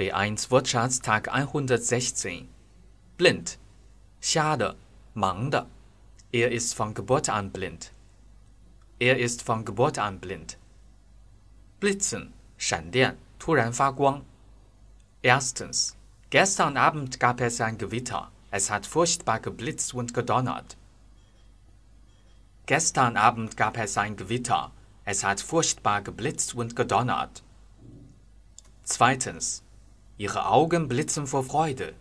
B1 Wortschatztag 116. Blind. 瞎的，盲的。Er ist von Geburt an blind. Er ist von Geburt an blind. Blitzen. 闪电，突然发光。Erstens. Gestern Abend gab es ein Gewitter. Es hat furchtbar geblitzt und gedonnert. Gestern Abend gab es ein Gewitter. Es hat furchtbar geblitzt und gedonnert. Zweitens. Ihre Augen blitzen vor Freude.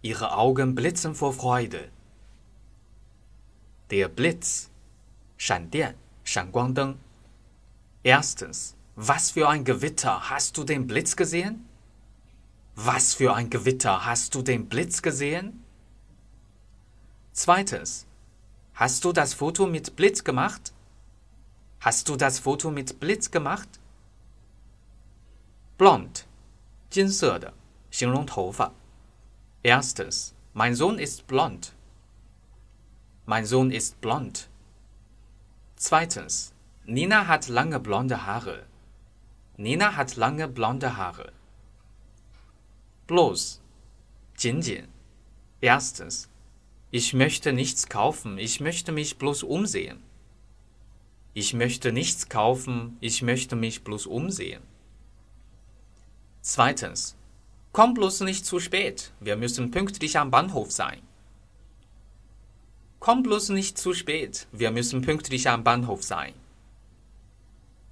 Ihre Augen blitzen vor Freude. Der Blitz. Shangguangdeng. Erstens, was für ein Gewitter, hast du den Blitz gesehen? Was für ein Gewitter, hast du den Blitz gesehen? Zweitens, hast du das Foto mit Blitz gemacht? Hast du das Foto mit Blitz gemacht? Blond. 金色的，形容头发。Erstens, mein Sohn ist blond. Mein Sohn ist blond. Zweitens, Nina hat lange blonde Haare. Nina hat lange blonde Haare. Bloß. 仅仅. Erstens, ich möchte nichts kaufen, ich möchte mich bloß umsehen. Ich möchte nichts kaufen, ich möchte mich bloß umsehen. Zweitens. Komm bloß nicht zu spät. Wir müssen pünktlich am Bahnhof sein. Komm bloß nicht zu spät. Wir müssen pünktlich am Bahnhof sein.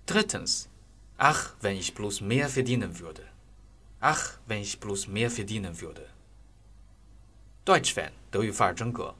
Drittens. Ach, wenn ich bloß mehr verdienen würde. Ach, wenn ich bloß mehr verdienen würde. Deutsch-Fan，德语范儿真格。